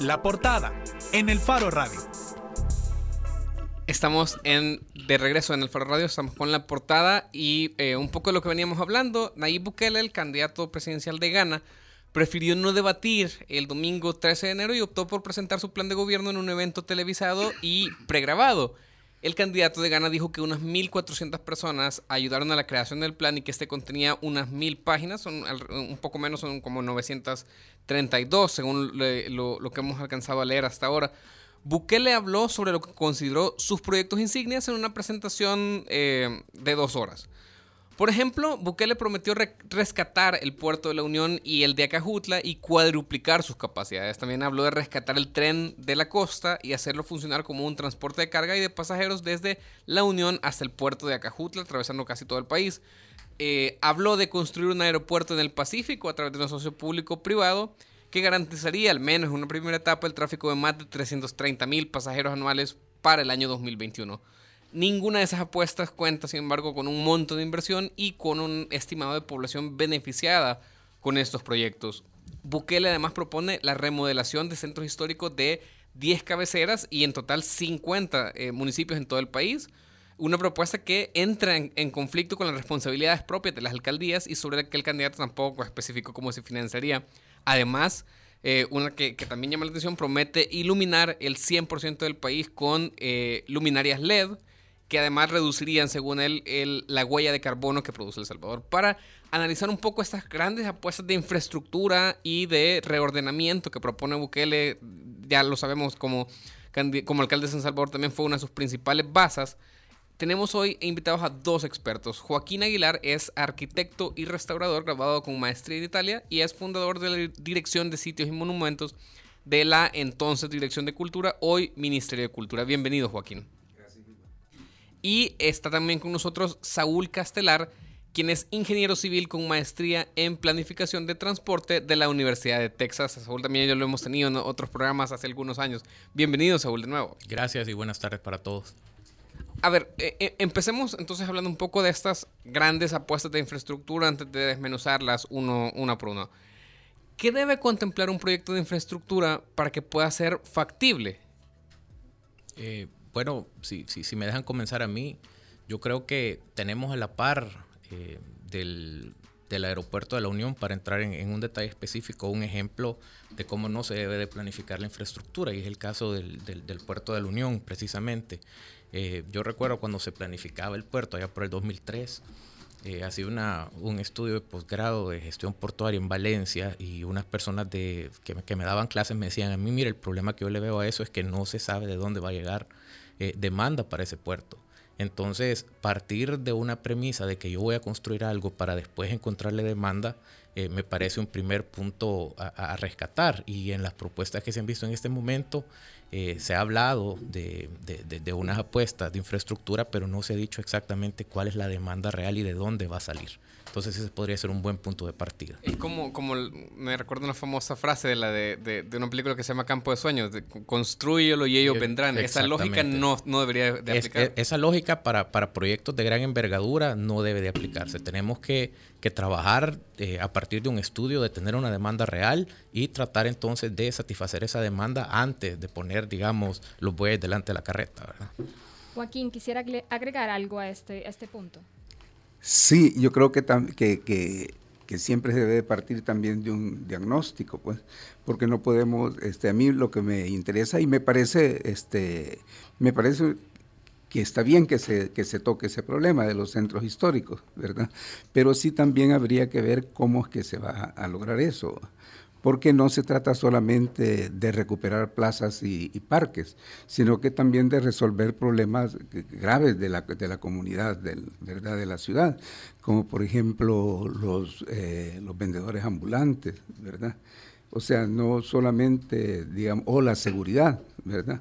La portada en el Faro Radio. Estamos en, de regreso en el Faro Radio, estamos con la portada y eh, un poco de lo que veníamos hablando. Nayib Bukele, el candidato presidencial de Ghana, prefirió no debatir el domingo 13 de enero y optó por presentar su plan de gobierno en un evento televisado y pregrabado. El candidato de Ghana dijo que unas 1.400 personas ayudaron a la creación del plan y que este contenía unas 1.000 páginas, son un poco menos, son como 932 según lo, que hemos alcanzado a leer hasta ahora. Bukele habló sobre lo que consideró sus proyectos insignias en una presentación eh, de dos horas. Por ejemplo, Bukele prometió rescatar el puerto de la Unión y el de Acajutla y cuadruplicar sus capacidades. También habló de rescatar el tren de la costa y hacerlo funcionar como un transporte de carga y de pasajeros desde la Unión hasta el puerto de Acajutla, atravesando casi todo el país. Eh, habló de construir un aeropuerto en el Pacífico a través de un socio público-privado que garantizaría al menos en una primera etapa el tráfico de más de 330 mil pasajeros anuales para el año 2021. Ninguna de esas apuestas cuenta, sin embargo, con un monto de inversión y con un estimado de población beneficiada con estos proyectos. Bukele además propone la remodelación de centros históricos de 10 cabeceras y en total 50 eh, municipios en todo el país. Una propuesta que entra en, conflicto con las responsabilidades propias de las alcaldías y sobre la que el candidato tampoco especificó cómo se financiaría. Además, eh, una que, también llama la atención, promete iluminar el 100% del país con eh, luminarias LED, que además reducirían, según él, la huella de carbono que produce El Salvador. Para analizar un poco estas grandes apuestas de infraestructura y de reordenamiento que propone Bukele, ya lo sabemos como, alcalde de San Salvador, también fue una de sus principales bases tenemos hoy invitados a dos expertos. Joaquín Aguilar es arquitecto y restaurador graduado con maestría en Italia y es fundador de la Dirección de Sitios y Monumentos de la entonces Dirección de Cultura, hoy Ministerio de Cultura. Bienvenido, Joaquín. Y está también con nosotros Saúl Castelar, quien es ingeniero civil con maestría en planificación de transporte de la Universidad de Texas. Saúl también ya lo hemos tenido en otros programas hace algunos años. Bienvenido, Saúl, de nuevo. Gracias y buenas tardes para todos. A ver, eh, eh, empecemos entonces hablando un poco de estas grandes apuestas de infraestructura antes de desmenuzarlas uno, una por uno. ¿Qué debe contemplar un proyecto de infraestructura para que pueda ser factible? Eh, bueno, si, si, me dejan comenzar a mí, yo creo que tenemos a la par del, aeropuerto de la Unión para entrar en, un detalle específico, un ejemplo de cómo no se debe de planificar la infraestructura, y es el caso del, del puerto de la Unión, precisamente. Eh, yo recuerdo cuando se planificaba el puerto, allá por el 2003, eh, hacía una, un estudio de posgrado de gestión portuaria en Valencia y unas personas de, que, que, me daban clases me decían, a mí, mire, el problema que yo le veo a eso es que no se sabe de dónde va a llegar eh, demanda para ese puerto. Entonces, partir de una premisa de que yo voy a construir algo para después encontrarle demanda, eh, me parece un primer punto a, rescatar. Y en las propuestas que se han visto en este momento, eh, se ha hablado de, de, unas apuestas de infraestructura, pero no se ha dicho exactamente cuál es la demanda real y de dónde va a salir. Entonces ese podría ser un buen punto de partida. Es como, como me recuerdo una famosa frase de la de, de, una película que se llama Campo de Sueños, de construyelo y ellos vendrán. Esa lógica no, no debería de aplicar. esa lógica para, para, proyectos de gran envergadura no debe de aplicarse. Tenemos que, que trabajar eh, a partir de un estudio, de tener una demanda real y tratar entonces de satisfacer esa demanda antes de poner, digamos, los bueyes delante de la carreta. ¿verdad? Joaquín, quisiera agregar algo a este, a este punto. Sí, yo creo que, que, que, siempre se debe partir también de un diagnóstico, pues, porque no podemos, este, a mí lo que me interesa y me parece, este, me parece que está bien que se, que se toque ese problema de los centros históricos, ¿verdad? Pero sí también habría que ver cómo es que se va a lograr eso porque no se trata solamente de recuperar plazas y, parques, sino que también de resolver problemas graves de la, de la comunidad, del, ¿verdad? de la ciudad, como por ejemplo los, eh, los vendedores ambulantes, ¿verdad? O sea, no solamente, digamos, o la seguridad, ¿verdad?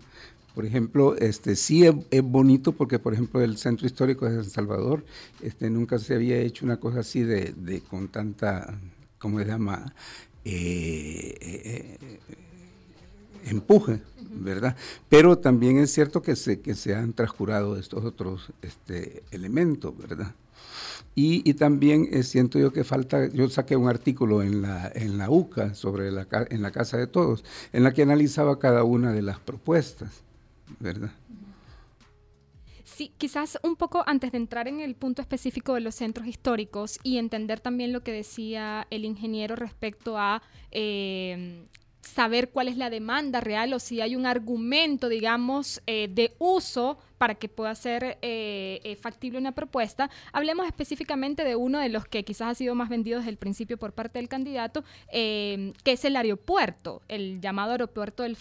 Por ejemplo, este, sí es, bonito porque, por ejemplo, el Centro Histórico de San Salvador este, nunca se había hecho una cosa así de, de con tanta, ¿cómo se llama? Eh, eh, empuje, ¿verdad? Pero también es cierto que se, que se han transcurado estos otros este, elementos, ¿verdad? Y, también eh, siento yo que falta, yo saqué un artículo en la, en la UCA sobre la, en la Casa de Todos, en la que analizaba cada una de las propuestas, ¿verdad? Sí, quizás un poco antes de entrar en el punto específico de los centros históricos y entender también lo que decía el ingeniero respecto a eh, saber cuál es la demanda real o si hay un argumento, digamos, eh, de uso para que pueda ser eh, eh, factible una propuesta. Hablemos específicamente de uno de los que quizás ha sido más vendido desde el principio por parte del candidato, eh, que es el aeropuerto, el llamado aeropuerto del,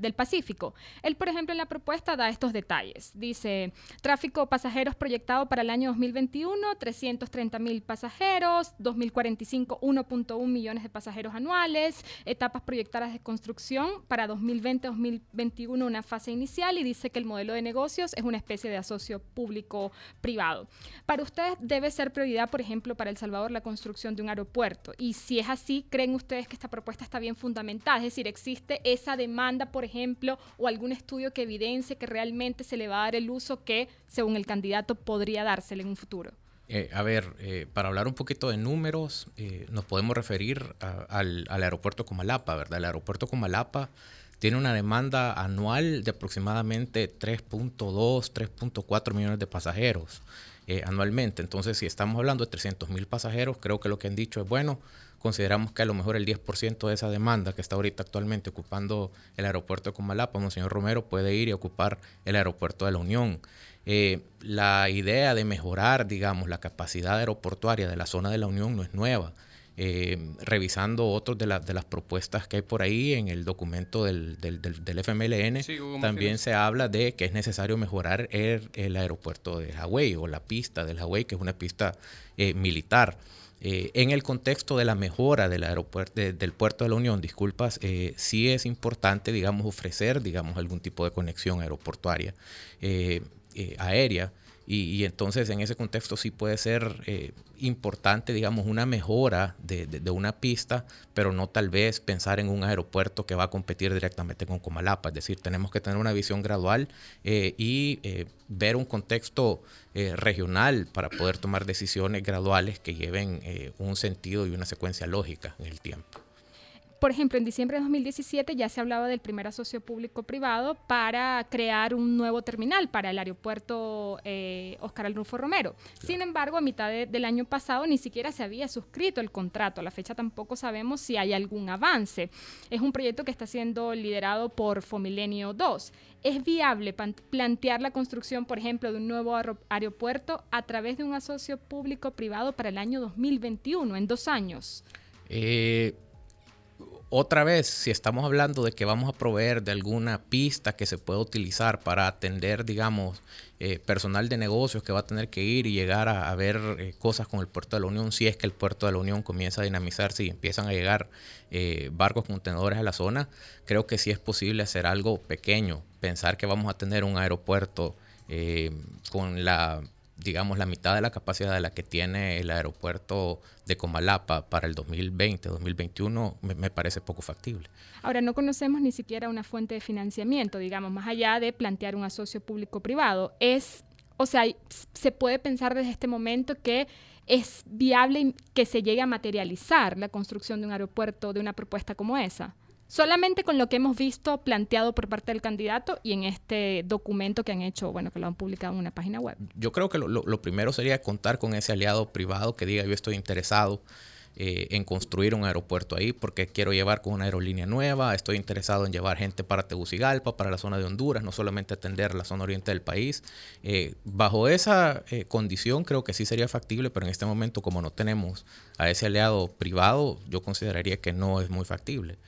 del Pacífico. Él, por ejemplo, en la propuesta da estos detalles. Dice, tráfico pasajeros proyectado para el año 2021, 330 mil pasajeros, 2045, 1.1 millones de pasajeros anuales, etapas proyectadas de construcción para 2020-2021, una fase inicial, y dice que el modelo de negocios es una especie de asocio público-privado. Para ustedes debe ser prioridad, por ejemplo, para El Salvador la construcción de un aeropuerto. Y si es así, ¿creen ustedes que esta propuesta está bien fundamentada? Es decir, ¿existe esa demanda, por ejemplo, o algún estudio que evidencie que realmente se le va a dar el uso que, según el candidato, podría dársele en un futuro? Eh, a ver, eh, para hablar un poquito de números, eh, nos podemos referir al, aeropuerto Comalapa, ¿verdad? El aeropuerto Comalapa tiene una demanda anual de aproximadamente 3.2, 3.4 millones de pasajeros eh, anualmente. Entonces, si estamos hablando de 300 mil pasajeros, creo que lo que han dicho es bueno. Consideramos que a lo mejor el 10% de esa demanda que está ahorita actualmente ocupando el aeropuerto de Comalapa, señor Romero, puede ir y ocupar el aeropuerto de la Unión. Eh, la idea de mejorar, digamos, la capacidad aeroportuaria de la zona de la Unión no es nueva. Eh, revisando otros de, de, las propuestas que hay por ahí en el documento del, del, del, FMLN, también se habla de que es necesario mejorar el, aeropuerto de Hawái o la pista del Hawái, que es una pista eh, militar. Eh, en el contexto de la mejora del aeropuerto del puerto de la Unión, disculpas, sí es importante, digamos, ofrecer, digamos, algún tipo de conexión aeroportuaria aérea y, entonces en ese contexto sí puede ser eh, importante, digamos, una mejora de, una pista, pero no tal vez pensar en un aeropuerto que va a competir directamente con Comalapa. Es decir, tenemos que tener una visión gradual eh, y eh, ver un contexto regional para poder tomar decisiones graduales que lleven un sentido y una secuencia lógica en el tiempo. Por ejemplo, en diciembre de 2017 ya se hablaba del primer asocio público-privado para crear un nuevo terminal para el aeropuerto eh, Oscar Alrufo Romero. Sin embargo, a mitad del año pasado ni siquiera se había suscrito el contrato. A la fecha tampoco sabemos si hay algún avance. Es un proyecto que está siendo liderado por Fomilenio 2. ¿Es viable plantear la construcción, por ejemplo, de un nuevo aeropuerto a través de un asocio público-privado para el año 2021, en dos años? Eh, otra vez, si estamos hablando de que vamos a proveer de alguna pista que se pueda utilizar para atender, digamos, eh, personal de negocios que va a tener que ir y llegar a, ver eh, cosas con el puerto de la Unión, si es que el puerto de la Unión comienza a dinamizarse y empiezan a llegar eh, barcos contenedores a la zona, creo que sí es posible hacer algo pequeño. Pensar que vamos a tener un aeropuerto con la digamos, la mitad de la capacidad de la que tiene el aeropuerto de Comalapa para el 2020, 2021, me, parece poco factible. Ahora, no conocemos ni siquiera una fuente de financiamiento, digamos, más allá de plantear un asocio público-privado. Es, o sea, se puede pensar desde este momento que es viable que se llegue a materializar la construcción de un aeropuerto de una propuesta como esa solamente con lo que hemos visto planteado por parte del candidato y en este documento que han hecho, bueno, que lo han publicado en una página web. Yo creo que lo, primero sería contar con ese aliado privado que diga yo estoy interesado eh, en construir un aeropuerto ahí porque quiero llevar con una aerolínea nueva, estoy interesado en llevar gente para Tegucigalpa, para la zona de Honduras, no solamente atender la zona oriente del país. Eh, bajo esa eh, condición creo que sí sería factible, pero en este momento como no tenemos a ese aliado privado, yo consideraría que no es muy factible.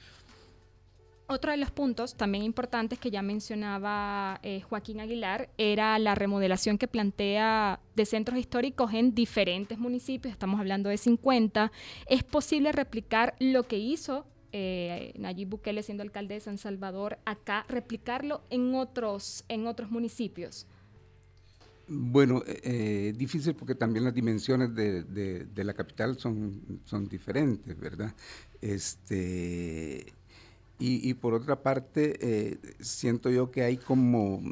Otro de los puntos también importantes que ya mencionaba eh, Joaquín Aguilar era la remodelación que plantea de centros históricos en diferentes municipios, estamos hablando de 50. ¿Es posible replicar lo que hizo eh, Nayib Bukele siendo alcalde de San Salvador acá, replicarlo en otros, en otros municipios? Bueno, eh, difícil porque también las dimensiones de, de, la capital son, son diferentes, ¿verdad? Este Y, por otra parte, eh, siento yo que hay como,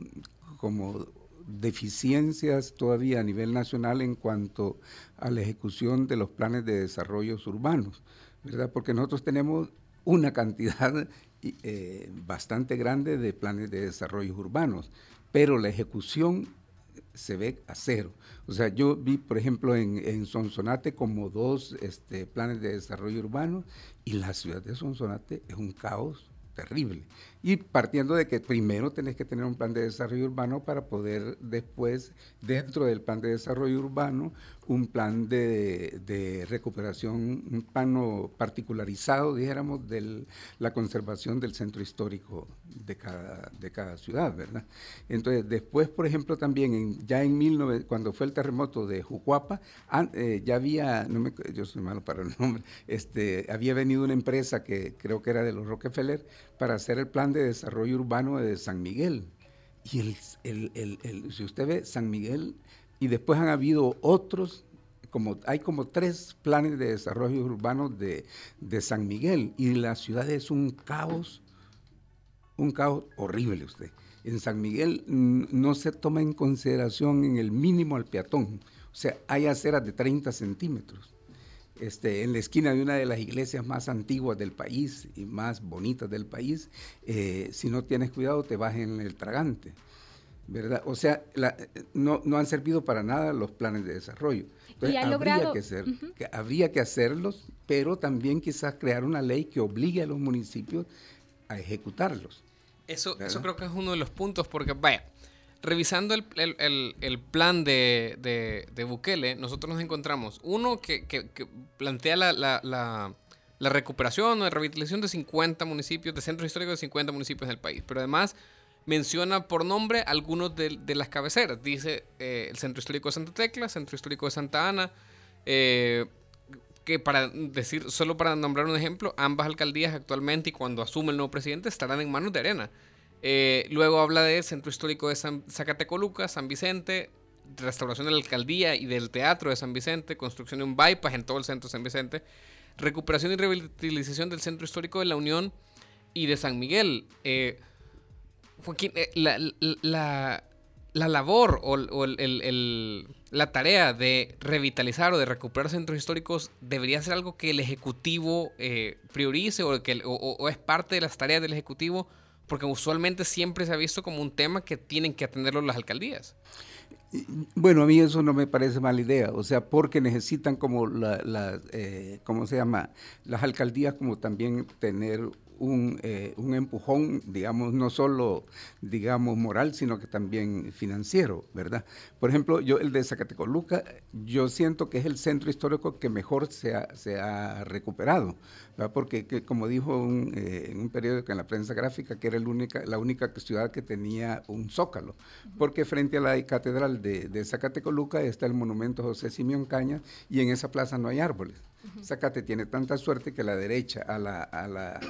como deficiencias todavía a nivel nacional en cuanto a la ejecución de los planes de desarrollo urbanos, ¿verdad? Porque nosotros tenemos una cantidad eh, bastante grande de planes de desarrollo urbanos, pero la ejecución se ve a cero. O sea, yo vi, por ejemplo, en, en Sonsonate como dos este, planes de desarrollo urbano y la ciudad de Sonsonate es un caos terrible. Y partiendo de que primero tenés que tener un plan de desarrollo urbano para poder después, dentro del plan de desarrollo urbano, un plan de, recuperación, un plano particularizado, dijéramos, de la conservación del centro histórico de cada, de cada ciudad, ¿verdad? Entonces, después, por ejemplo, también en, ya en 19, cuando fue el terremoto de Jucuapa, eh, ya había, no me, yo soy malo para el nombre, este, había venido una empresa que creo que era de los Rockefeller para hacer el plan de desarrollo urbano de San Miguel. Y el, el, el, si usted ve, San Miguel y después han habido otros, como, hay como tres planes de desarrollo urbano de, San Miguel y la ciudad es un caos, un caos horrible usted. En San Miguel no se toma en consideración en el mínimo al peatón, o sea, hay aceras de 30 centímetros. Este, en la esquina de una de las iglesias más antiguas del país y más bonitas del país, eh, si no tienes cuidado te vas en el tragante. ¿verdad? O sea, no, no, han servido para nada los planes de desarrollo. y ha logrado... que, habría que hacerlos, pero también quizás crear una ley que obligue a los municipios a ejecutarlos. Eso, eso creo que es uno de los puntos, porque vaya, revisando el, el, el, plan de, de, de, Bukele, nosotros nos encontramos uno que, que, plantea la, la, la, la recuperación o revitalización de 50 municipios, de centros históricos de 50 municipios del país, pero además menciona por nombre algunos de, las cabeceras. Dice eh, el Centro Histórico de Santa Tecla, Centro Histórico de Santa Ana, eh, que para decir, solo para nombrar un ejemplo, ambas alcaldías actualmente y cuando asume el nuevo presidente estarán en manos de arena. Eh, luego habla de Centro Histórico de San, Zacatecoluca, San Vicente, restauración de la alcaldía y del teatro de San Vicente, construcción de un bypass en todo el centro de San Vicente, recuperación y revitalización del Centro Histórico de la Unión y de San Miguel. Joaquín, eh, la, labor o, la tarea de revitalizar o de recuperar centros históricos debería ser algo que el Ejecutivo eh, priorice o, que, o, es parte de las tareas del Ejecutivo, porque usualmente siempre se ha visto como un tema que tienen que atenderlo las alcaldías. Bueno, a mí eso no me parece mala idea, o sea, porque necesitan como la, eh, ¿cómo se llama? Las alcaldías como también tener un, eh, un, empujón, digamos, no solo, digamos, moral, sino que también financiero, ¿verdad? Por ejemplo, yo el de Zacatecoluca, yo siento que es el centro histórico que mejor se ha, se ha recuperado, ¿verdad? Porque, como dijo eh, en un periódico en la prensa gráfica, que era el única, la única ciudad que tenía un zócalo, porque frente a la catedral de, de Zacatecoluca está el monumento José Simeón Caña y en esa plaza no hay árboles. Zacate tiene tanta suerte que la derecha, a la, a la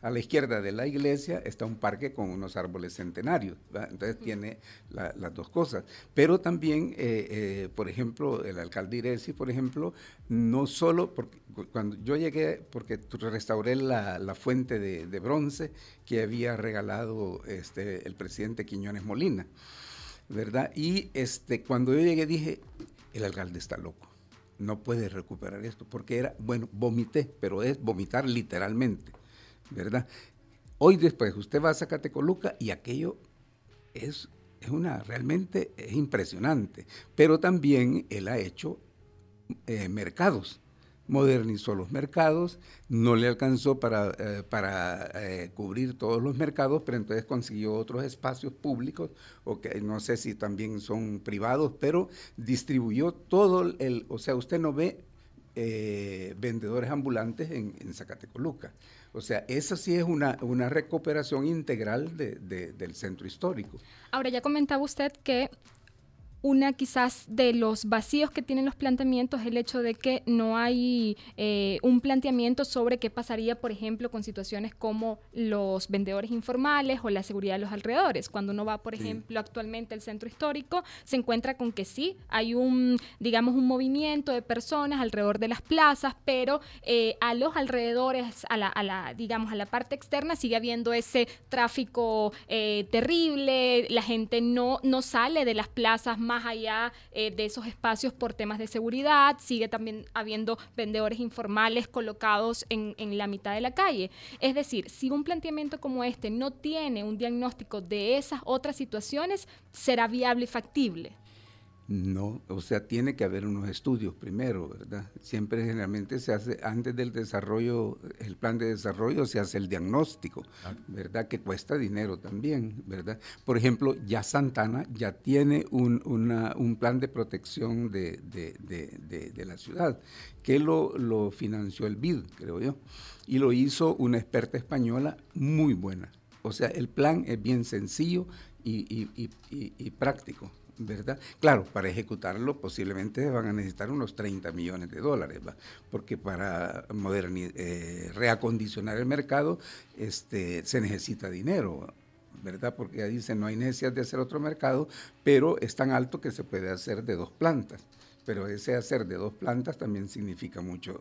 a la izquierda de la iglesia está un parque con unos árboles centenarios, entonces tiene las dos cosas. Pero también, eh, eh, por ejemplo, el alcalde Iresi, por ejemplo, no solo, porque cuando yo llegué, porque restauré la, fuente de, bronce que había regalado este, el presidente Quiñones Molina, ¿verdad? Y este, cuando yo llegué dije, el alcalde está loco no puede recuperar esto, porque era, bueno, vomité, pero es vomitar literalmente. ¿Verdad? Hoy después usted va a Zacatecoluca y aquello es, es una, realmente es impresionante, pero también él ha hecho eh, mercados, modernizó los mercados, no le alcanzó para, eh, para eh, cubrir todos los mercados, pero entonces consiguió otros espacios públicos, o que no sé si también son privados, pero distribuyó todo el, o sea, usted no ve vendedores ambulantes en, en Zacatecoluca. O sea, esa sí es una, recuperación integral del centro histórico. Ahora, ya comentaba usted que una quizás de los vacíos que tienen los planteamientos es el hecho de que no hay eh, un planteamiento sobre qué pasaría, por ejemplo, con situaciones como los vendedores informales o la seguridad de los alrededores. Cuando uno va, por ejemplo, actualmente al centro histórico, se encuentra con que sí, hay un, digamos, un movimiento de personas alrededor de las plazas, pero eh, a los alrededores, a la, a la, digamos, a la parte externa sigue habiendo ese tráfico eh, terrible, la gente no, no sale de las plazas más allá eh, de esos espacios por temas de seguridad, sigue también habiendo vendedores informales colocados en, en la mitad de la calle. Es decir, si un planteamiento como este no tiene un diagnóstico de esas otras situaciones, será viable y factible. No, o sea, tiene que haber unos estudios primero, ¿verdad? Siempre generalmente se hace, antes del desarrollo, el plan de desarrollo se hace el diagnóstico, ¿verdad? Que cuesta dinero también, ¿verdad? Por ejemplo, ya Santana ya tiene un, un plan de protección de, de, de, la ciudad, que lo, lo financió el BID, creo yo, y lo hizo una experta española muy buena. O sea, el plan es bien sencillo y, y, y, y práctico. ¿Verdad? Claro, para ejecutarlo posiblemente van a necesitar unos 30 millones de dólares, ¿va? porque para eh, reacondicionar el mercado este, se necesita dinero, ¿verdad? Porque ya dicen no hay necesidad de hacer otro mercado, pero es tan alto que se puede hacer de dos plantas. Pero ese hacer de dos plantas también significa mucho,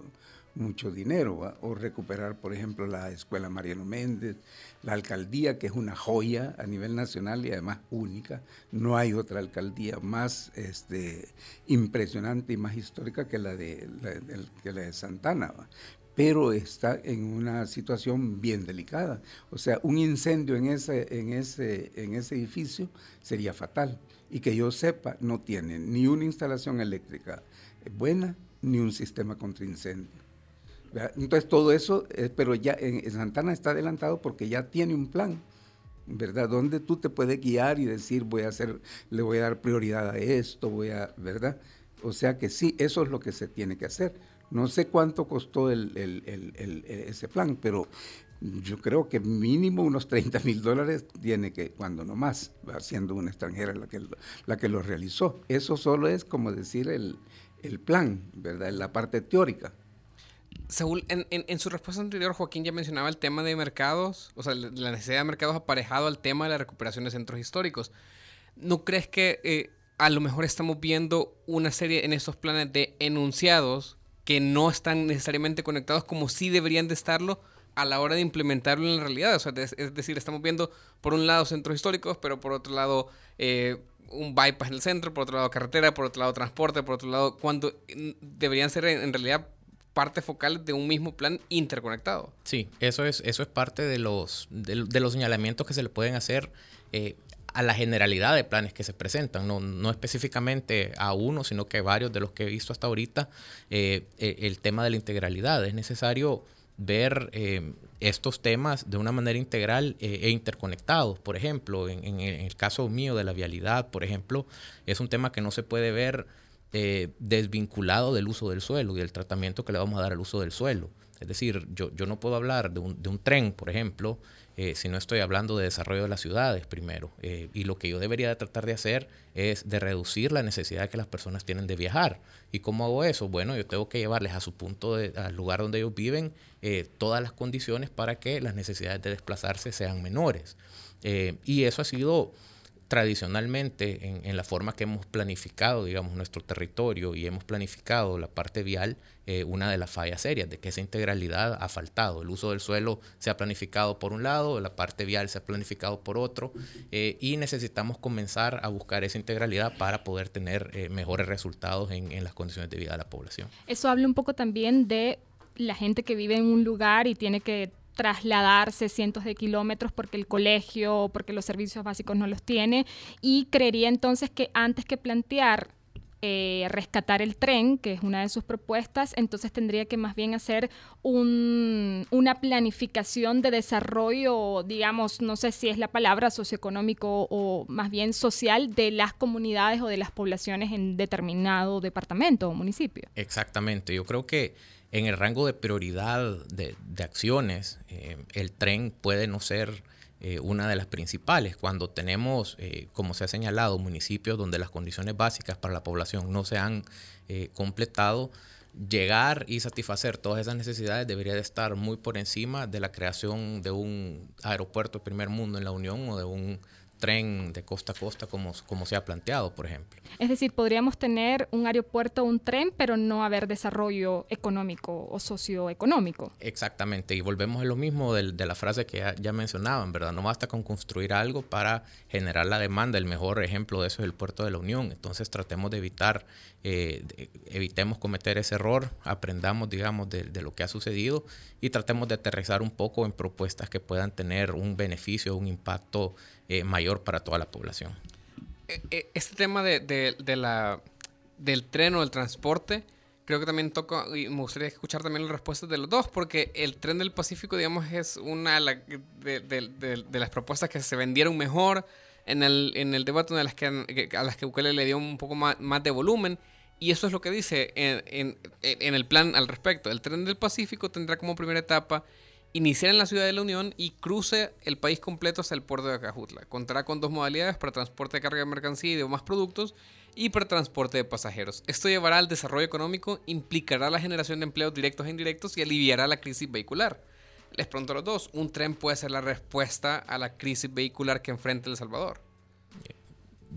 mucho dinero, o recuperar, por ejemplo, la Escuela Mariano Méndez, la alcaldía, que es una joya a nivel nacional y además única. No hay otra alcaldía más este, impresionante y más histórica que la de, que la de Santana. pero está en una situación bien delicada. O sea, un incendio en ese, en ese, en ese edificio sería fatal. Y que yo sepa, no tiene ni una instalación eléctrica buena ni un sistema contra incendio. Entonces todo eso, eh, pero ya en, Santana está adelantado porque ya tiene un plan, ¿verdad? Donde tú te puedes guiar y decir, voy a hacer, le voy a dar prioridad a esto, voy a, ¿verdad? O sea que sí, eso es lo que se tiene que hacer. No sé cuánto costó el, ese plan, pero yo creo que mínimo unos 30 mil dólares tiene que, cuando no más, siendo una extranjera la que, la que lo realizó. Eso solo es como decir el, el plan, ¿verdad? La parte teórica. Saúl, en, su respuesta anterior, Joaquín ya mencionaba el tema de mercados, o sea, la necesidad de mercados aparejado al tema de la recuperación de centros históricos. ¿No crees que eh, a lo mejor estamos viendo una serie en estos planes de enunciados que no están necesariamente conectados como sí deberían de estarlo a la hora de implementarlo en la realidad? O sea, es, decir, estamos viendo por un lado centros históricos, pero por otro lado... Eh, un bypass en el centro, por otro lado carretera, por otro lado transporte, por otro lado, cuando mm, deberían ser en realidad parte focal de un mismo plan interconectado. Sí, eso es, eso es parte de los, de, los señalamientos que se le pueden hacer eh, a la generalidad de planes que se presentan, no, no, específicamente a uno, sino que varios de los que he visto hasta ahorita, eh, eh, el tema de la integralidad. Es necesario ver estos temas de una manera integral e interconectados. Por ejemplo, en, en, el caso mío de la vialidad, por ejemplo, es un tema que no se puede ver eh, desvinculado del uso del suelo y del tratamiento que le vamos a dar al uso del suelo. Es decir, yo, yo no puedo hablar de un, de un tren, por ejemplo, eh, si no estoy hablando de desarrollo de las ciudades primero. Eh, y lo que yo debería de tratar de hacer es de reducir la necesidad que las personas tienen de viajar. ¿Y cómo hago eso? Bueno, yo tengo que llevarles a su punto, de, al lugar donde ellos viven, todas las condiciones para que las necesidades de desplazarse sean menores. y eso ha sido tradicionalmente en, la forma que hemos planificado, digamos, nuestro territorio y hemos planificado la parte vial, eh, una de las fallas serias, de que esa integralidad ha faltado. El uso del suelo se ha planificado por un lado, la parte vial se ha planificado por otro, eh, y necesitamos comenzar a buscar esa integralidad para poder tener eh, mejores resultados en, en las condiciones de vida de la población. Eso habla un poco también de la gente que vive en un lugar y tiene que trasladarse cientos de kilómetros porque el colegio o porque los servicios básicos no los tiene y creería entonces que antes que plantear eh, rescatar el tren, que es una de sus propuestas, entonces tendría que más bien hacer un, una planificación de desarrollo, digamos, no sé si es la palabra socioeconómico o más bien social de las comunidades o de las poblaciones en determinado departamento o municipio. Exactamente, yo creo que en el rango de prioridad de, acciones, eh, el tren puede no ser eh, una de las principales. Cuando tenemos, eh, como se ha señalado, municipios donde las condiciones básicas para la población no se han eh, completado, llegar y satisfacer todas esas necesidades debería de estar muy por encima de la creación de un aeropuerto de primer mundo en la Unión o de un tren de costa a costa como, como se ha planteado, por ejemplo. Es decir, podríamos tener un aeropuerto o un tren, pero no haber desarrollo económico o socioeconómico. Exactamente, y volvemos a lo mismo de, de la frase que ya, mencionaban, ¿verdad? No basta con construir algo para generar la demanda. El mejor ejemplo de eso es el puerto de la Unión. Entonces tratemos de evitar, eh, evitemos cometer ese error, aprendamos, digamos, de, de lo que ha sucedido y tratemos de aterrizar un poco en propuestas que puedan tener un beneficio, un impacto eh, mayor para toda la población. Eh, eh, este tema de, la, del tren o del transporte, creo que también toca, y me gustaría escuchar también las respuestas de los dos, porque el tren del Pacífico, digamos, es una de, las propuestas que se vendieron mejor en el, en el debate de las que, a las que Bukele le dio un poco más, de volumen. Y eso es lo que dice en, en, el plan al respecto. El tren del Pacífico tendrá como primera etapa iniciar en la ciudad de la Unión y cruce el país completo hasta el puerto de Acajutla. Contará con dos modalidades para transporte de carga de mercancía y de más productos y para transporte de pasajeros. Esto llevará al desarrollo económico, implicará la generación de empleos directos e indirectos y aliviará la crisis vehicular. Les pregunto a los dos, ¿un tren puede ser la respuesta a la crisis vehicular que enfrenta El Salvador?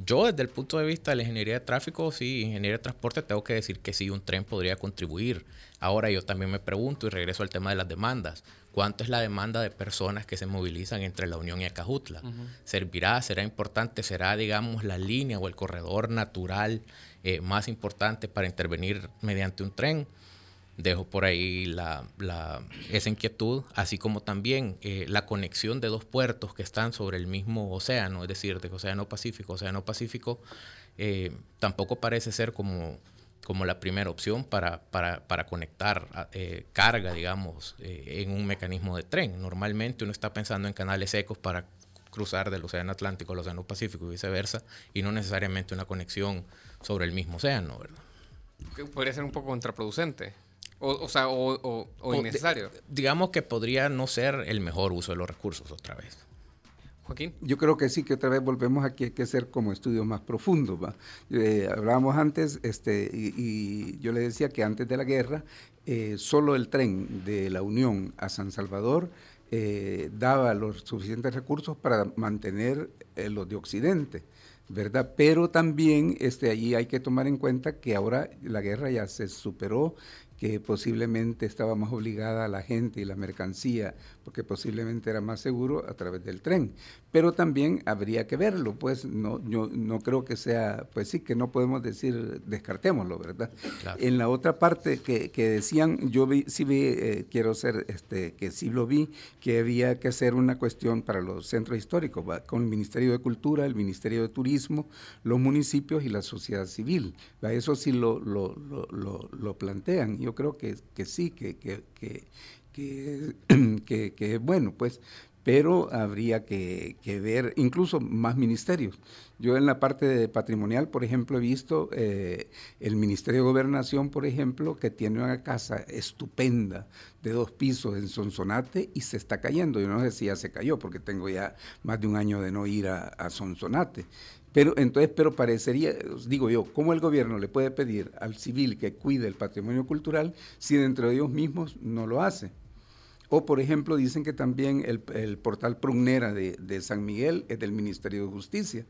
Yo desde el punto de vista de la ingeniería de tráfico, sí, ingeniería de transporte, tengo que decir que sí, un tren podría contribuir. Ahora yo también me pregunto y regreso al tema de las demandas cuánto es la demanda de personas que se movilizan entre la Unión y Acajutla. ¿Servirá, será importante, será, digamos, la línea o el corredor natural eh, más importante para intervenir mediante un tren? Dejo por ahí la, esa inquietud, así como también eh, la conexión de dos puertos que están sobre el mismo océano, es decir, de Océano Pacífico, Océano Pacífico, eh, tampoco parece ser como como la primera opción para, para, para conectar eh, carga, digamos, en un mecanismo de tren. Normalmente uno está pensando en canales secos para cruzar del Océano Atlántico al Océano Pacífico y viceversa, y no necesariamente una conexión sobre el mismo océano, ¿verdad? Podría ser un poco contraproducente. O, o sea, o, o, innecesario. digamos que podría no ser el mejor uso de los recursos otra vez. Yo creo que sí, que otra vez volvemos aquí, hay que hacer como estudios más profundos. Eh, hablábamos antes, este, y, yo le decía que antes de la guerra, eh, solo el tren de la Unión a San Salvador eh, daba los suficientes recursos para mantener los de Occidente. ¿verdad? Pero también este, allí hay que tomar en cuenta que ahora la guerra ya se superó, que posiblemente estaba más obligada a la gente y la mercancía, porque posiblemente era más seguro a través del tren. Pero también habría que verlo, pues no, yo no creo que sea, pues sí, que no podemos decir descartémoslo, ¿verdad? En la otra parte que, que decían, yo vi, sí vi, eh, quiero ser, este, que sí lo vi, que había que hacer una cuestión para los centros históricos, con el Ministerio de Cultura, el Ministerio de Turismo, los municipios y la sociedad civil. Eso sí lo, lo, lo, lo plantean yo creo que, que sí, que, que, que, que, bueno, pues, pero habría que, ver incluso más ministerios. Yo en la parte de patrimonial, por ejemplo, he visto eh, el Ministerio de Gobernación, por ejemplo, que tiene una casa estupenda de dos pisos en Sonsonate y se está cayendo. Yo no sé si ya se cayó, porque tengo ya más de un año de no ir a, a Sonsonate. Pero entonces, pero parecería, digo yo, ¿cómo el gobierno le puede pedir al civil que cuide el patrimonio cultural si dentro de ellos mismos no lo hace? O, por ejemplo, dicen que también el, portal Prugnera de, de, San Miguel es del Ministerio de Justicia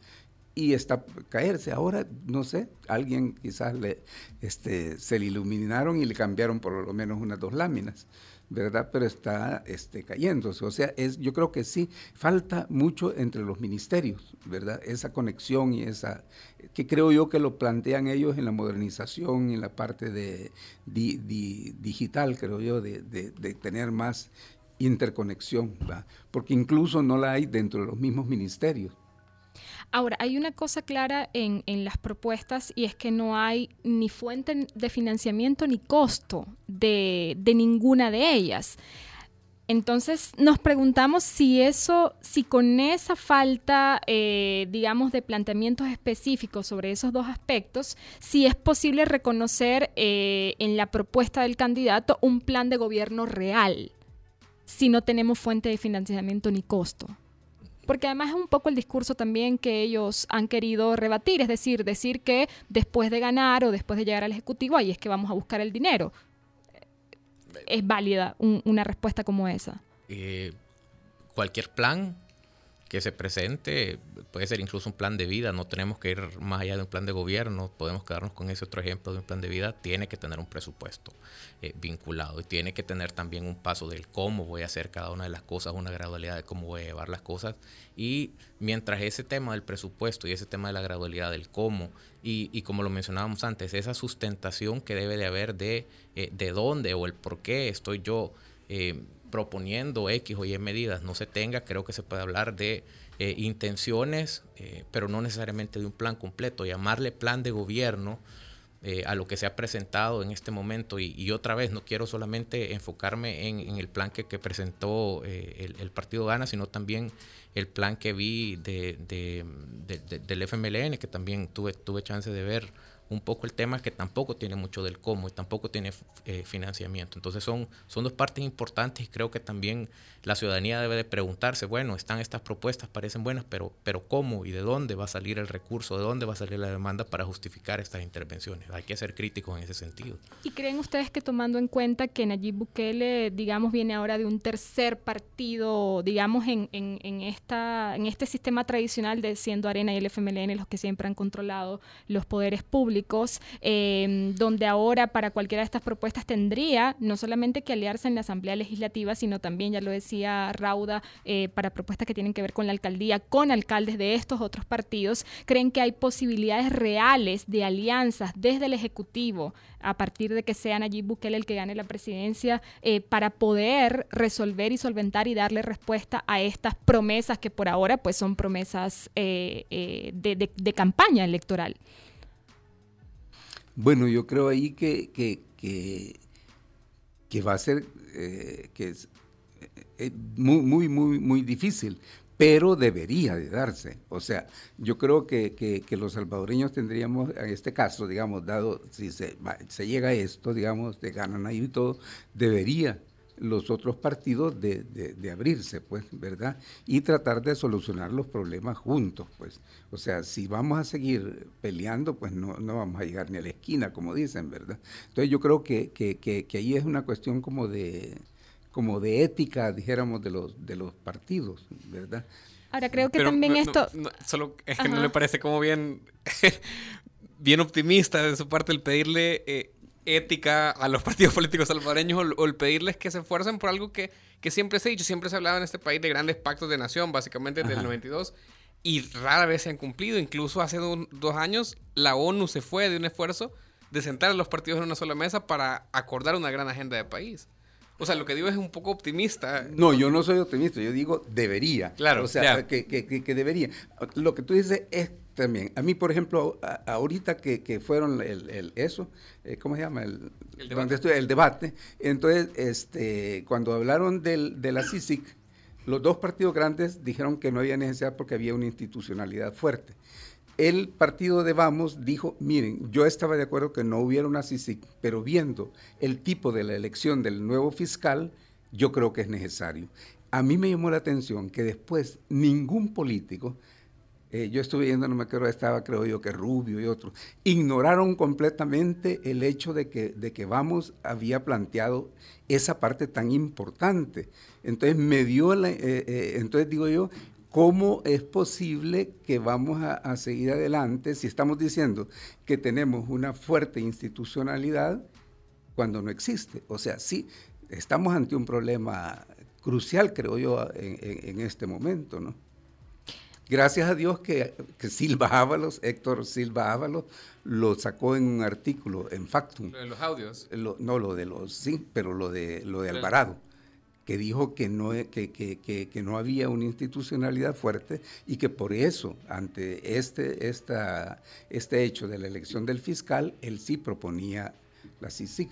y está caerse. Ahora, no sé, alguien quizás le, este, se le iluminaron y le cambiaron por lo menos unas dos láminas. ¿Verdad? Pero está este, cayéndose. O sea, es, yo creo que sí, falta mucho entre los ministerios, ¿verdad? Esa conexión y esa, que creo yo que lo plantean ellos en la modernización, en la parte de digital, creo yo, de, tener más interconexión, porque incluso no la hay dentro de los mismos ministerios. Ahora, hay una cosa clara en, las propuestas y es que no hay ni fuente de financiamiento ni costo de, ninguna de ellas. Entonces nos preguntamos si eso, si con esa falta, eh, digamos, de planteamientos específicos sobre esos dos aspectos, si es posible reconocer eh, en la propuesta del candidato un plan de gobierno real, si no tenemos fuente de financiamiento ni costo. Porque además es un poco el discurso también que ellos han querido rebatir, es decir, decir que después de ganar o después de llegar al Ejecutivo, ahí es que vamos a buscar el dinero. ¿Es válida una respuesta como esa? Eh, cualquier plan que se presente, puede ser incluso un plan de vida, no tenemos que ir más allá de un plan de gobierno, podemos quedarnos con ese otro ejemplo de un plan de vida, tiene que tener un presupuesto eh, vinculado y tiene que tener también un paso del cómo voy a hacer cada una de las cosas, una gradualidad de cómo voy a llevar las cosas y mientras ese tema del presupuesto y ese tema de la gradualidad del cómo y, como lo mencionábamos antes, esa sustentación que debe de haber de, eh, de dónde o el por qué estoy yo. Eh, proponiendo X o Y medidas no se tenga, creo que se puede hablar de eh, intenciones, eh, pero no necesariamente de un plan completo. Llamarle plan de gobierno eh, a lo que se ha presentado en este momento y, otra vez no quiero solamente enfocarme en, el plan que, presentó el, partido Gana, sino también el plan que vi de, del FMLN, que también tuve, tuve chance de ver un poco el tema que tampoco tiene mucho del cómo y tampoco tiene eh, financiamiento. Entonces son, son dos partes importantes y creo que también la ciudadanía debe de preguntarse, bueno, están estas propuestas, parecen buenas, pero, pero ¿cómo y de dónde va a salir el recurso, de dónde va a salir la demanda para justificar estas intervenciones? Hay que ser críticos en ese sentido. ¿Y creen ustedes que tomando en cuenta que Nayib Bukele, digamos, viene ahora de un tercer partido, digamos, en, en, esta, en este sistema tradicional de siendo Arena y el FMLN los que siempre han controlado los poderes públicos, eh, donde ahora para cualquiera de estas propuestas tendría no solamente que aliarse en la Asamblea Legislativa, sino también, ya lo decía, decía Rauda, eh, para propuestas que tienen que ver con la alcaldía, con alcaldes de estos otros partidos, creen que hay posibilidades reales de alianzas desde el Ejecutivo, a partir de que sea Nayib Bukele el que gane la presidencia, eh, para poder resolver y solventar y darle respuesta a estas promesas que por ahora pues son promesas eh, de, campaña electoral. Bueno, yo creo ahí que, que, que, va a ser, que eh, muy, muy, muy, muy difícil, pero debería de darse. O sea, yo creo que, que, los salvadoreños tendríamos, en este caso, digamos, dado, si se, se llega a esto, digamos, de ganan ahí y todo, debería los otros partidos de, de, abrirse, pues, ¿verdad? Y tratar de solucionar los problemas juntos, pues. O sea, si vamos a seguir peleando, pues no, no vamos a llegar ni a la esquina, como dicen, ¿verdad? Entonces yo creo que, que, que ahí es una cuestión como de, como de ética, dijéramos, de los, de los partidos, ¿verdad? Ahora, creo que también esto... solo es que no le parece como bien, bien optimista de su parte el pedirle eh, ética a los partidos políticos salvadoreños o, el pedirles que se esfuercen por algo que, que, siempre se ha dicho, siempre se hablaba en este país de grandes pactos de nación, básicamente desde el 92, y rara vez se han cumplido. Incluso hace dos años la ONU se fue de un esfuerzo de sentar a los partidos en una sola mesa para acordar una gran agenda de país. O sea, lo que digo es un poco optimista. No, yo no soy optimista, yo digo debería. Claro. O sea, que, que, debería. Lo que tú dices es también. A mí, por ejemplo, ahorita que, fueron el, eso, eh, ¿cómo se llama? El, debate. el debate. Entonces, este, cuando hablaron del, de la CICIC, los dos partidos grandes dijeron que no había necesidad porque había una institucionalidad fuerte el partido de Vamos dijo, miren, yo estaba de acuerdo que no hubiera una CICIC, pero viendo el tipo de la elección del nuevo fiscal, yo creo que es necesario. A mí me llamó la atención que después ningún político, eh, yo estuve viendo, no me acuerdo, estaba creo yo que Rubio y otros, ignoraron completamente el hecho de que, de que Vamos había planteado esa parte tan importante. Entonces me dio la, eh, eh, entonces digo yo, ¿Cómo es posible que vamos a, seguir adelante si estamos diciendo que tenemos una fuerte institucionalidad cuando no existe? O sea, sí, estamos ante un problema crucial, creo yo, en, este momento, ¿no? Gracias a Dios que, Silva Ábalos, Héctor Silva Ábalos, lo sacó en un artículo en Factum. Lo de los audios. no, lo de los, sí, pero lo de, lo de Alvarado que dijo que no, que, que, que, no había una institucionalidad fuerte y que por eso, ante este, esta, este hecho de la elección del fiscal, él sí proponía la CICIG.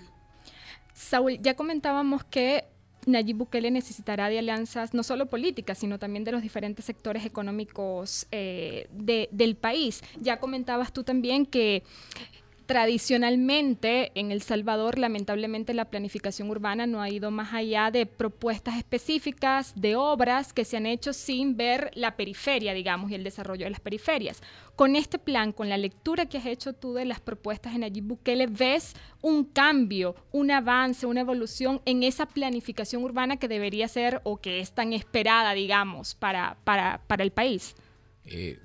Saúl, ya comentábamos que Nayib Bukele necesitará de alianzas no solo políticas, sino también de los diferentes sectores económicos eh, del país. Ya comentabas tú también que tradicionalmente en El Salvador, lamentablemente, la planificación urbana no ha ido más allá de propuestas específicas, de obras que se han hecho sin ver la periferia, digamos, y el desarrollo de las periferias. Con este plan, con la lectura que has hecho tú de las propuestas en Nayib Bukele, ¿ves un cambio, un avance, una evolución en esa planificación urbana que debería ser o que es tan esperada, digamos, para, para, para el país? Eh,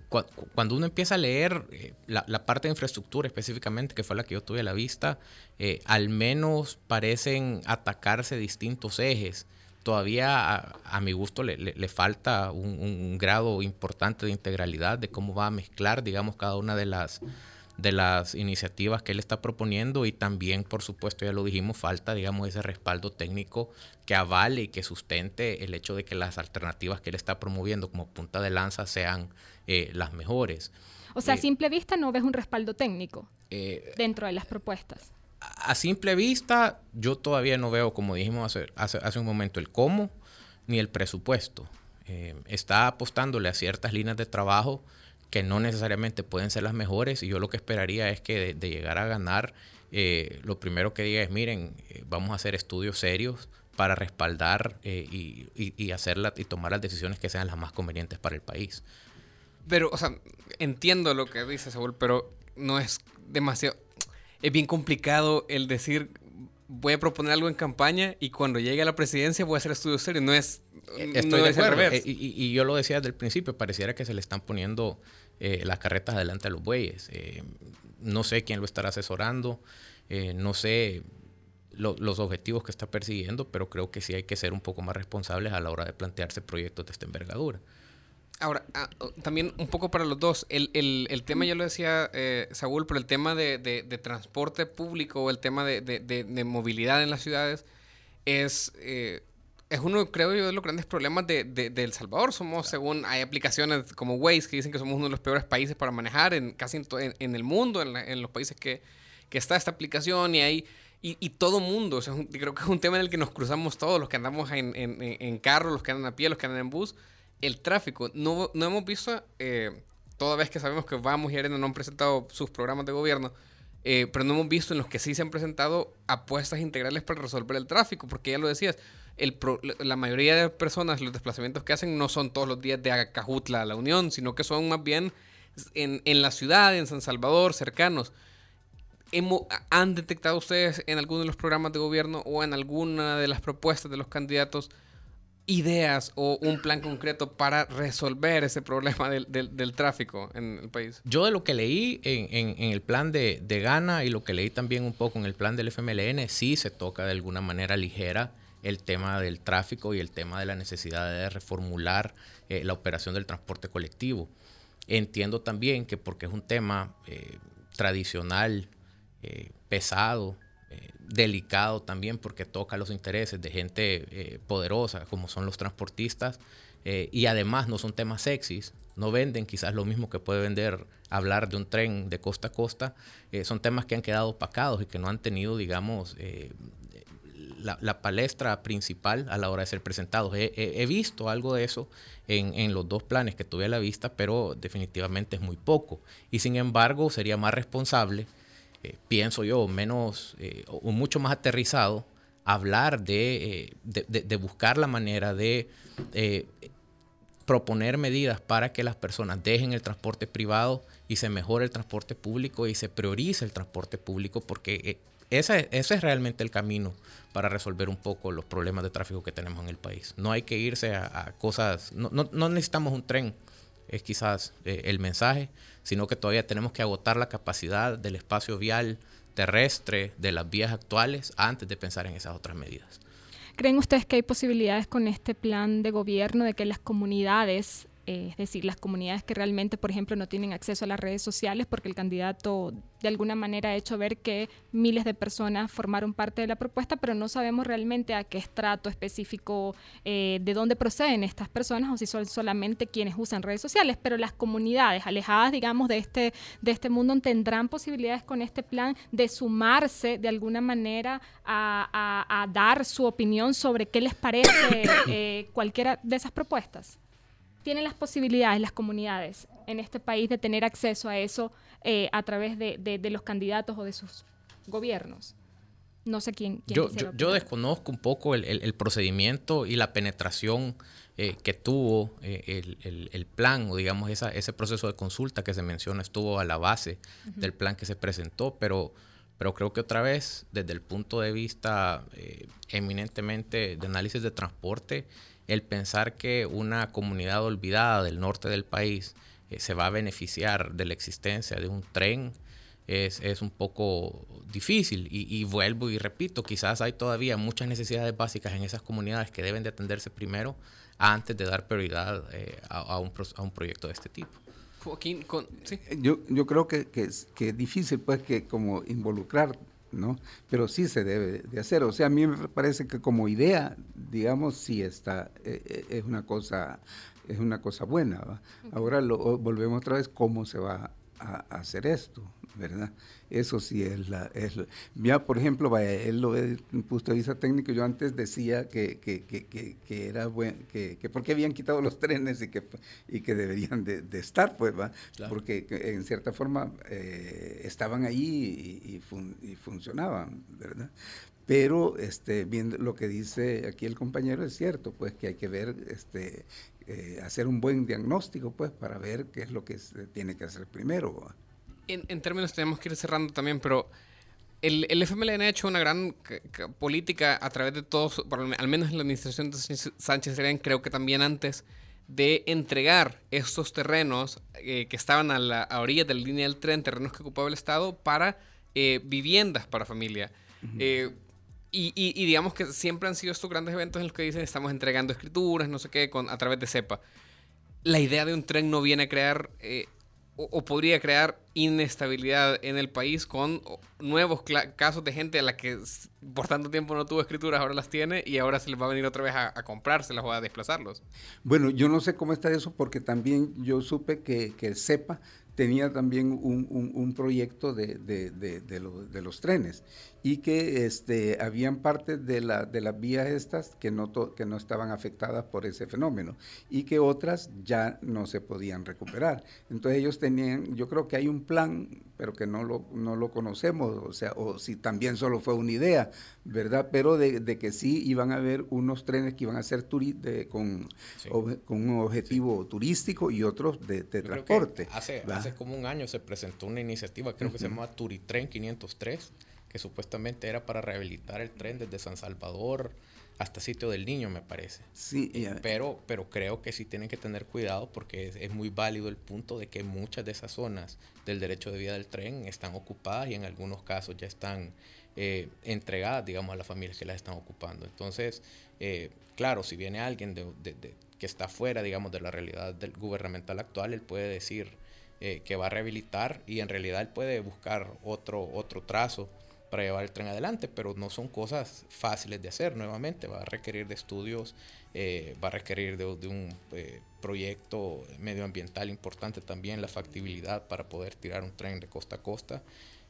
cuando uno empieza a leer eh, la, parte de infraestructura específicamente, que fue la que yo tuve a la vista, eh, al menos parecen atacarse distintos ejes. Todavía a, mi gusto le, falta un, grado importante de integralidad de cómo va a mezclar, digamos, cada una de las, de las iniciativas que él está proponiendo y también, por supuesto, ya lo dijimos, falta, digamos, ese respaldo técnico que avale y que sustente el hecho de que las alternativas que él está promoviendo como punta de lanza sean eh, las mejores. O sea, a eh, simple vista no ves un respaldo técnico eh, dentro de las propuestas. A simple vista, yo todavía no veo, como dijimos hace, hace, un momento, el cómo ni el presupuesto. está apostándole a ciertas líneas de trabajo que no necesariamente pueden ser las mejores y yo lo que esperaría es que de, llegar a ganar, eh, lo primero que diga es, miren, eh, vamos a hacer estudios serios para respaldar eh, y, y, y tomar las decisiones que sean las más convenientes para el país. Pero, o sea, entiendo lo que dice Saúl, pero no es demasiado... Es bien complicado el decir voy a proponer algo en campaña y cuando llegue a la presidencia voy a hacer estudios serios. No es, Estoy de acuerdo. y, y, yo lo decía desde el principio, pareciera que se le están poniendo eh, las carretas adelante a los bueyes. Eh, no sé quién lo estará asesorando, eh, no sé los objetivos que está persiguiendo, pero creo que sí hay que ser un poco más responsables a la hora de plantearse proyectos de esta envergadura. Ahora, ah, también un poco para los dos, el, el, el tema, ya lo decía Saúl, pero el tema de, de, transporte público o el tema de, de, movilidad en las ciudades es es uno, creo yo, de los grandes problemas de, El Salvador. Somos, según hay aplicaciones como Waze que dicen que somos uno de los peores países para manejar en casi en, en el mundo, en, en, los países que, que está esta aplicación y hay y, y, todo mundo. O sea, creo que es un tema en el que nos cruzamos todos, los que andamos en, en, en, carro, los que andan a pie, los que andan en bus. El tráfico. No, no hemos visto, eh, toda vez que sabemos que Vamos y Arena no han presentado sus programas de gobierno, eh, pero no hemos visto en los que sí se han presentado apuestas integrales para resolver el tráfico, porque ya lo decías, la mayoría de personas, los desplazamientos que hacen no son todos los días de Acajutla a la Unión, sino que son más bien en, en la ciudad, en San Salvador, cercanos. ¿Han detectado ustedes en alguno de los programas de gobierno o en alguna de las propuestas de los candidatos ideas o un plan concreto para resolver ese problema del, del, tráfico en el país? Yo de lo que leí en, en, el plan de, de Ghana y lo que leí también un poco en el plan del FMLN, sí se toca de alguna manera ligera el tema del tráfico y el tema de la necesidad de reformular eh, la operación del transporte colectivo. Entiendo también que porque es un tema eh, tradicional, eh, pesado, delicado también porque toca los intereses de gente poderosa como son los transportistas y además no son temas sexys, no venden quizás lo mismo que puede vender hablar de un tren de costa a costa, son temas que han quedado opacados y que no han tenido, digamos, la, palestra principal a la hora de ser presentados. He, visto algo de eso en, los dos planes que tuve a la vista, pero definitivamente es muy poco. Y sin embargo, sería más responsable, eh, pienso yo, menos eh, o mucho más aterrizado, hablar de, eh, de, buscar la manera de proponer medidas para que las personas dejen el transporte privado y se mejore el transporte público y se priorice el transporte público porque ese, ese es realmente el camino para resolver un poco los problemas de tráfico que tenemos en el país. No hay que irse a, cosas, no, no, necesitamos un tren, es quizás el mensaje, sino que todavía tenemos que agotar la capacidad del espacio vial terrestre, de las vías actuales, antes de pensar en esas otras medidas. ¿Creen ustedes que hay posibilidades con este plan de gobierno de que las comunidades eh, es decir, las comunidades que realmente, por ejemplo, no tienen acceso a las redes sociales porque el candidato de alguna manera ha hecho ver que miles de personas formaron parte de la propuesta, pero no sabemos realmente a qué estrato específico, eh, de dónde proceden estas personas o si son solamente quienes usan redes sociales, pero las comunidades alejadas, digamos, de este, de este mundo tendrán posibilidades con este plan de sumarse de alguna manera a, dar su opinión sobre qué les parece eh, cualquiera de esas propuestas. Tienen las posibilidades las comunidades en este país de tener acceso a eso eh, a través de, de, los candidatos o de sus gobiernos. No sé quién. yo, yo, desconozco un poco el, el, procedimiento y la penetración eh, que tuvo eh, el, el, plan, o digamos esa, ese proceso de consulta que se menciona, estuvo a la base del plan que se presentó, pero, pero creo que otra vez, desde el punto de vista eminentemente de análisis de transporte, el pensar que una comunidad olvidada del norte del país eh, se va a beneficiar de la existencia de un tren es, un poco difícil. Y, vuelvo y repito, quizás hay todavía muchas necesidades básicas en esas comunidades que deben de atenderse primero antes de dar prioridad eh, a, un, a, un, proyecto de este tipo. Joaquín, con, yo, yo creo que, que, es, que es difícil pues que como involucrar ¿no? Pero sí se debe de hacer. O sea, a mí me parece que como idea, digamos, sí está, eh, eh, es una cosa, es una cosa buena. Ahora lo, volvemos otra vez, ¿cómo se va a hacer esto? ¿Verdad? Eso sí es la... Es ya, por ejemplo, vaya, él lo ve desde un punto de vista técnico, yo antes decía que, que, que, que era bueno, que, que porque habían quitado los trenes y que, y que deberían de, estar, pues, ¿va? Porque en cierta forma eh, estaban ahí y, y, funcionaban, ¿verdad? Pero este, viendo lo que dice aquí el compañero es cierto, pues que hay que ver, este, eh, hacer un buen diagnóstico, pues, para ver qué es lo que se tiene que hacer primero en, términos tenemos que ir cerrando también, pero el, el FMLN ha hecho una gran política a través de todos, al menos en la administración de Sánchez Serén, creo que también antes, de entregar estos terrenos eh, que estaban a la orilla de la línea del tren, terrenos que ocupaba el Estado, para eh, viviendas para familia. Eh, y, y, digamos que siempre han sido estos grandes eventos en los que dicen estamos entregando escrituras, no sé qué, con, a través de CEPA. La idea de un tren no viene a crear o, podría crear inestabilidad en el país con nuevos casos de gente a la que por tanto tiempo no tuvo escrituras, ahora las tiene y ahora se les va a venir otra vez a, comprárselas o a desplazarlos. Bueno, yo no sé cómo está eso porque también yo supe que, que sepa tenía también un, un, proyecto de, de, los trenes y que este, habían partes de, la, de las vías estas que no, que no estaban afectadas por ese fenómeno y que otras ya no se podían recuperar. Entonces ellos tenían, yo creo que hay un plan, pero que no lo, no lo conocemos, o sea, o si también solo fue una idea, ¿verdad? Pero de, que sí iban a haber unos trenes que iban a ser con, con un objetivo turístico y otros de, transporte. Hace, hace como un año se presentó una iniciativa, creo que se llama Turitren 503 que supuestamente era para rehabilitar el tren desde San Salvador hasta Sitio del Niño, me parece. Sí, pero, pero creo que sí tienen que tener cuidado porque es, muy válido el punto de que muchas de esas zonas del derecho de vía del tren están ocupadas y en algunos casos ya están eh, entregadas, digamos, a las familias que las están ocupando. Entonces, eh, claro, si viene alguien de, que está fuera, digamos, de la realidad del gubernamental actual, él puede decir eh, que va a rehabilitar y en realidad él puede buscar otro, otro trazo para llevar el tren adelante, pero no son cosas fáciles de hacer nuevamente, va a requerir de estudios, eh, va a requerir de, un eh, proyecto medioambiental importante también, la factibilidad para poder tirar un tren de costa a costa.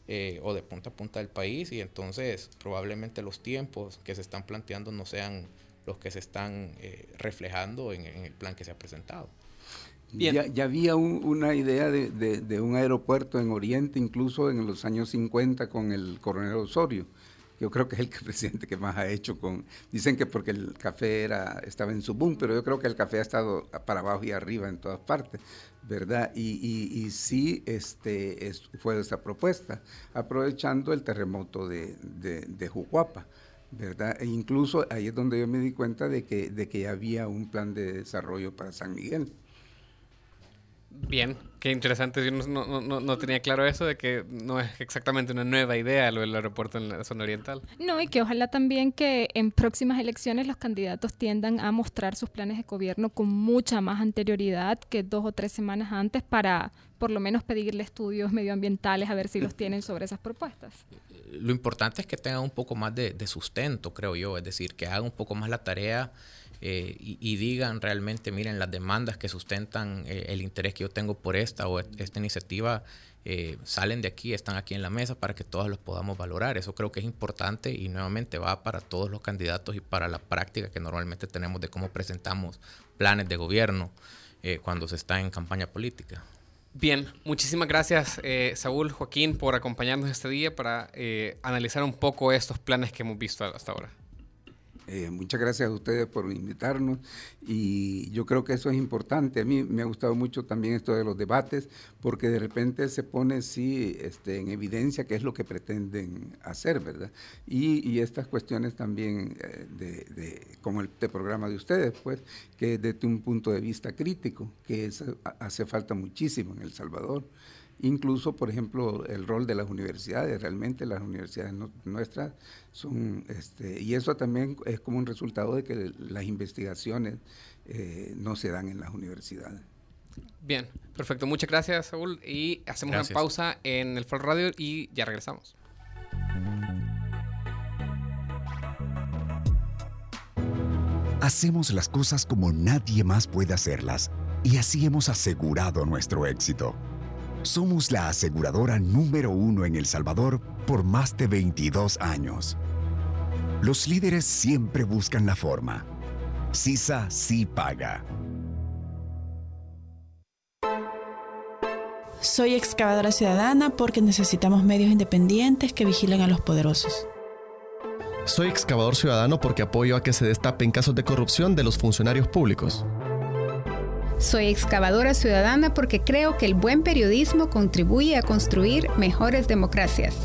Eh, o de punta a punta del país y entonces probablemente los tiempos que se están planteando no sean los que se están reflejando en, el plan que se ha presentado. Ya, había una idea de, un aeropuerto en Oriente, incluso en los años 50 con el coronel Osorio. Yo creo que es el presidente que más ha hecho con... Dicen que porque el café era, estaba en su boom, pero yo creo que el café ha estado para abajo y arriba en todas partes, ¿verdad? Y, sí este, fue esa propuesta, aprovechando el terremoto de, de, Jucuapa. ¿verdad? E incluso ahí es donde yo me di cuenta de que, de que había un plan de desarrollo para San Miguel. Bien, qué interesante. Yo no, no, no, tenía claro eso de que no es exactamente una nueva idea lo del aeropuerto en la zona oriental. No, y que ojalá también que en próximas elecciones los candidatos tiendan a mostrar sus planes de gobierno con mucha más anterioridad que dos o tres semanas antes para por lo menos pedirle estudios medioambientales a ver si los tienen sobre esas propuestas. Lo importante es que tengan un poco más de, de sustento, creo yo, es decir, que hagan un poco más la tarea eh, y, digan realmente, miren, las demandas que sustentan eh, el interés que yo tengo por esta o esta iniciativa eh, salen de aquí, están aquí en la mesa para que todos los podamos valorar. Eso creo que es importante y nuevamente va para todos los candidatos y para la práctica que normalmente tenemos de cómo presentamos planes de gobierno. cuando se está en campaña política. Bien, muchísimas gracias eh, Saúl, Joaquín, por acompañarnos este día para eh, analizar un poco estos planes que hemos visto hasta ahora. Eh, muchas gracias a ustedes por invitarnos y yo creo que eso es importante. A mí me ha gustado mucho también esto de los debates porque de repente se pone sí este, en evidencia qué es lo que pretenden hacer, ¿verdad? Y, y estas cuestiones también eh, de, de, como el este programa de ustedes, pues, que desde un punto de vista crítico, que es, hace falta muchísimo en El Salvador incluso, por ejemplo, el rol de las universidades. Realmente las universidades no, nuestras son, este, y eso también es como un resultado de que las investigaciones eh, no se dan en las universidades. Bien, perfecto. Muchas gracias, Saúl. Y hacemos gracias. una pausa en el Foro Radio y ya regresamos. Hacemos las cosas como nadie más puede hacerlas y así hemos asegurado nuestro éxito. Somos la aseguradora número uno en El Salvador por más de 22 años. Los líderes siempre buscan la forma. CISA sí paga. Soy excavadora ciudadana porque necesitamos medios independientes que vigilen a los poderosos. Soy excavador ciudadano porque apoyo a que se destapen casos de corrupción de los funcionarios públicos. Soy excavadora ciudadana porque creo que el buen periodismo contribuye a construir mejores democracias.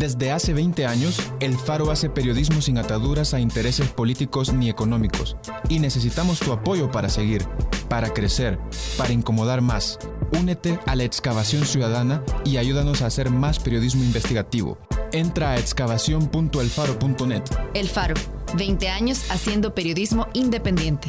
Desde hace 20 años, El Faro hace periodismo sin ataduras a intereses políticos ni económicos. Y necesitamos tu apoyo para seguir, para crecer, para incomodar más. Únete a la excavación ciudadana y ayúdanos a hacer más periodismo investigativo. Entra a excavación.elfaro.net. El Faro, 20 años haciendo periodismo independiente.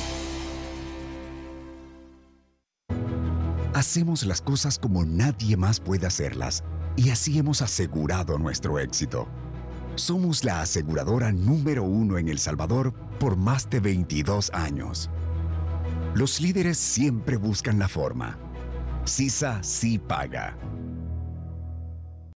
Hacemos las cosas como nadie más puede hacerlas y así hemos asegurado nuestro éxito. Somos la aseguradora número uno en El Salvador por más de 22 años. Los líderes siempre buscan la forma. CISA sí paga.